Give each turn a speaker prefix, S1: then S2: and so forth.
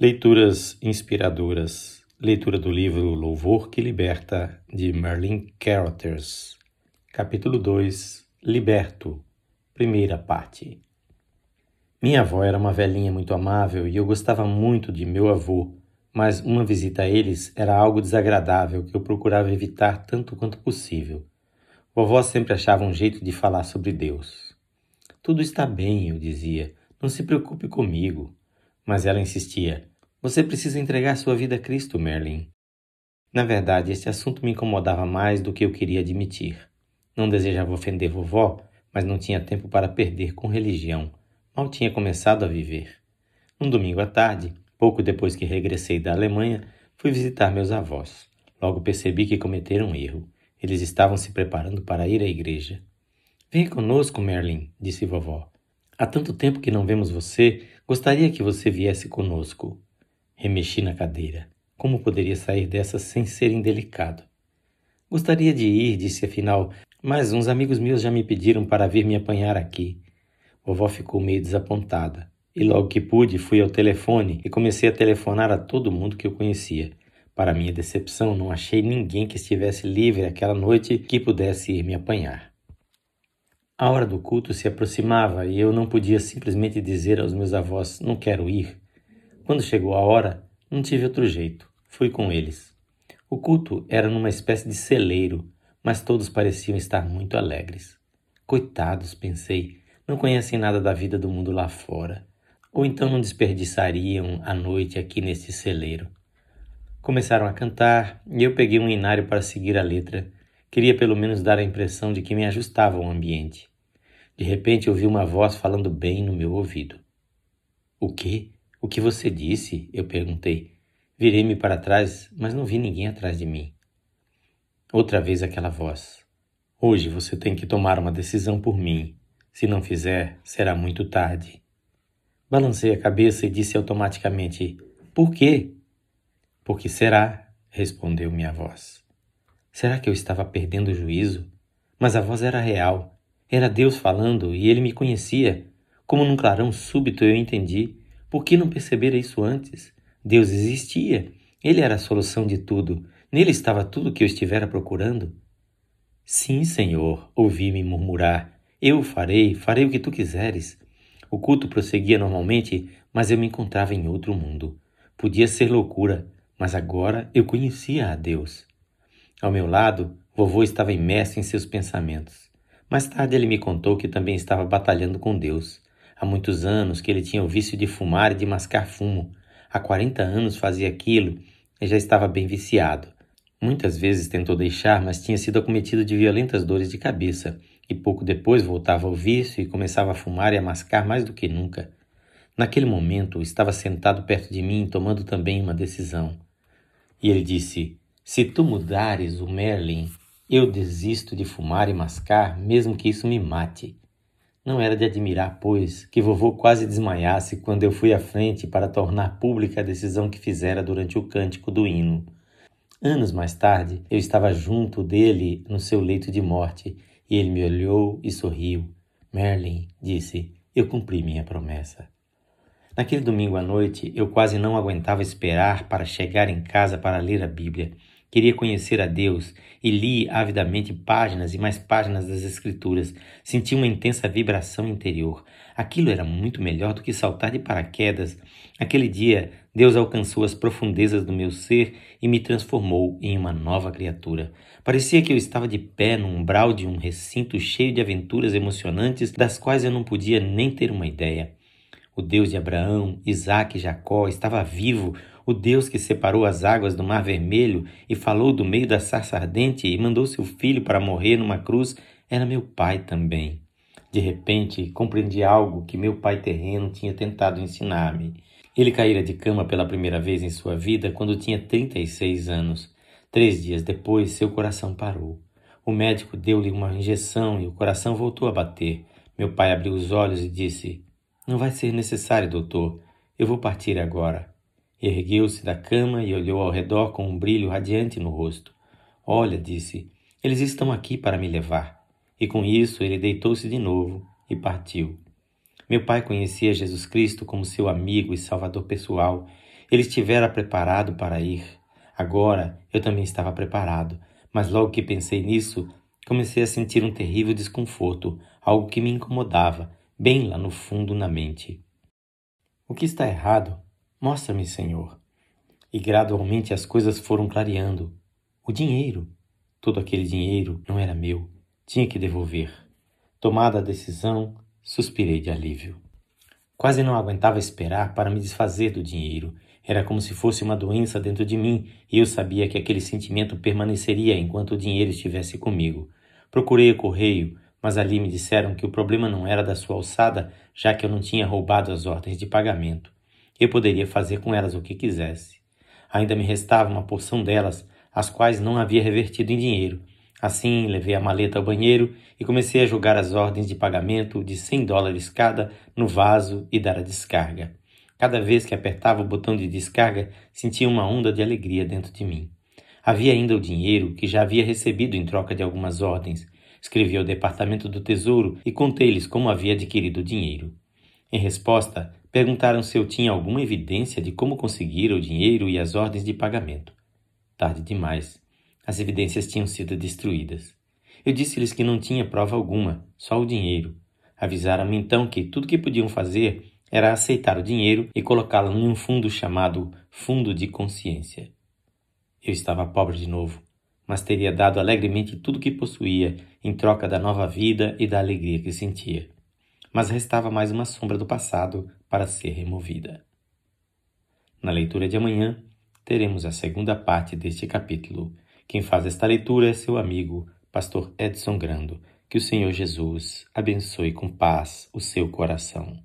S1: Leituras inspiradoras. Leitura do livro Louvor que Liberta, de Merlin Carothers. Capítulo 2 Liberto. Primeira parte. Minha avó era uma velhinha muito amável e eu gostava muito de meu avô, mas uma visita a eles era algo desagradável que eu procurava evitar tanto quanto possível. Vovó sempre achava um jeito de falar sobre Deus. Tudo está bem, eu dizia. Não se preocupe comigo. Mas ela insistia. Você precisa entregar sua vida a Cristo, Merlin. Na verdade, este assunto me incomodava mais do que eu queria admitir. Não desejava ofender vovó, mas não tinha tempo para perder com religião. Mal tinha começado a viver. Um domingo à tarde, pouco depois que regressei da Alemanha, fui visitar meus avós. Logo percebi que cometeram um erro. Eles estavam se preparando para ir à igreja. Venha conosco, Merlin, disse vovó. Há tanto tempo que não vemos você, gostaria que você viesse conosco. Remexi na cadeira. Como poderia sair dessa sem ser indelicado? Gostaria de ir, disse afinal, mas uns amigos meus já me pediram para vir me apanhar aqui. Vovó ficou meio desapontada. E logo que pude, fui ao telefone e comecei a telefonar a todo mundo que eu conhecia. Para minha decepção, não achei ninguém que estivesse livre aquela noite que pudesse ir me apanhar. A hora do culto se aproximava e eu não podia simplesmente dizer aos meus avós: não quero ir. Quando chegou a hora, não tive outro jeito. Fui com eles. O culto era numa espécie de celeiro, mas todos pareciam estar muito alegres. Coitados, pensei, não conhecem nada da vida do mundo lá fora. Ou então não desperdiçariam a noite aqui neste celeiro. Começaram a cantar e eu peguei um inário para seguir a letra. Queria pelo menos dar a impressão de que me ajustava ao ambiente. De repente ouvi uma voz falando bem no meu ouvido. O quê? O que você disse? Eu perguntei. Virei-me para trás, mas não vi ninguém atrás de mim. Outra vez aquela voz. Hoje você tem que tomar uma decisão por mim. Se não fizer, será muito tarde. Balancei a cabeça e disse automaticamente: Por quê? Porque será, respondeu minha voz. Será que eu estava perdendo o juízo? Mas a voz era real. Era Deus falando e ele me conhecia. Como num clarão súbito eu entendi. Por que não perceber isso antes? Deus existia. Ele era a solução de tudo. Nele estava tudo o que eu estivera procurando. Sim, Senhor, ouvi-me murmurar. Eu farei, farei o que tu quiseres. O culto prosseguia normalmente, mas eu me encontrava em outro mundo. Podia ser loucura, mas agora eu conhecia a Deus. Ao meu lado, vovô estava imerso em seus pensamentos. Mais tarde ele me contou que também estava batalhando com Deus. Há muitos anos que ele tinha o vício de fumar e de mascar fumo. Há 40 anos fazia aquilo e já estava bem viciado. Muitas vezes tentou deixar, mas tinha sido acometido de violentas dores de cabeça, e pouco depois voltava ao vício e começava a fumar e a mascar mais do que nunca. Naquele momento, estava sentado perto de mim, tomando também uma decisão. E ele disse: Se tu mudares o Merlin, eu desisto de fumar e mascar, mesmo que isso me mate. Não era de admirar, pois, que vovô quase desmaiasse quando eu fui à frente para tornar pública a decisão que fizera durante o cântico do hino. Anos mais tarde, eu estava junto dele no seu leito de morte e ele me olhou e sorriu. Merlin, disse, eu cumpri minha promessa. Naquele domingo à noite, eu quase não aguentava esperar para chegar em casa para ler a Bíblia. Queria conhecer a Deus e li avidamente páginas e mais páginas das Escrituras. Senti uma intensa vibração interior. Aquilo era muito melhor do que saltar de paraquedas. Aquele dia, Deus alcançou as profundezas do meu ser e me transformou em uma nova criatura. Parecia que eu estava de pé no umbral de um recinto cheio de aventuras emocionantes das quais eu não podia nem ter uma ideia. O Deus de Abraão, Isaac e Jacó estava vivo, o Deus que separou as águas do Mar Vermelho e falou do meio da sarça ardente e mandou seu filho para morrer numa cruz, era meu pai também. De repente, compreendi algo que meu pai terreno tinha tentado ensinar-me. Ele caíra de cama pela primeira vez em sua vida quando tinha 36 anos. Três dias depois, seu coração parou. O médico deu-lhe uma injeção e o coração voltou a bater. Meu pai abriu os olhos e disse: Não vai ser necessário, doutor. Eu vou partir agora. Ergueu-se da cama e olhou ao redor com um brilho radiante no rosto. Olha, disse, eles estão aqui para me levar. E com isso ele deitou-se de novo e partiu. Meu pai conhecia Jesus Cristo como seu amigo e salvador pessoal. Ele estivera preparado para ir. Agora eu também estava preparado, mas logo que pensei nisso, comecei a sentir um terrível desconforto, algo que me incomodava, bem lá no fundo na mente. O que está errado? Mostra-me, Senhor. E gradualmente as coisas foram clareando. O dinheiro. Todo aquele dinheiro não era meu. Tinha que devolver. Tomada a decisão, suspirei de alívio. Quase não aguentava esperar para me desfazer do dinheiro. Era como se fosse uma doença dentro de mim e eu sabia que aquele sentimento permaneceria enquanto o dinheiro estivesse comigo. Procurei o correio, mas ali me disseram que o problema não era da sua alçada, já que eu não tinha roubado as ordens de pagamento. Eu poderia fazer com elas o que quisesse. Ainda me restava uma porção delas, as quais não havia revertido em dinheiro, Assim, levei a maleta ao banheiro e comecei a jogar as ordens de pagamento de 100 dólares cada no vaso e dar a descarga. Cada vez que apertava o botão de descarga, sentia uma onda de alegria dentro de mim. Havia ainda o dinheiro que já havia recebido em troca de algumas ordens. Escrevi ao Departamento do Tesouro e contei-lhes como havia adquirido o dinheiro. Em resposta, perguntaram se eu tinha alguma evidência de como conseguir o dinheiro e as ordens de pagamento. Tarde demais. As evidências tinham sido destruídas. Eu disse-lhes que não tinha prova alguma, só o dinheiro. Avisaram-me então que tudo que podiam fazer era aceitar o dinheiro e colocá-lo em um fundo chamado Fundo de Consciência. Eu estava pobre de novo, mas teria dado alegremente tudo que possuía em troca da nova vida e da alegria que sentia. Mas restava mais uma sombra do passado para ser removida. Na leitura de amanhã, teremos a segunda parte deste capítulo quem faz esta leitura é seu amigo, Pastor Edson Grando. Que o Senhor Jesus abençoe com paz o seu coração.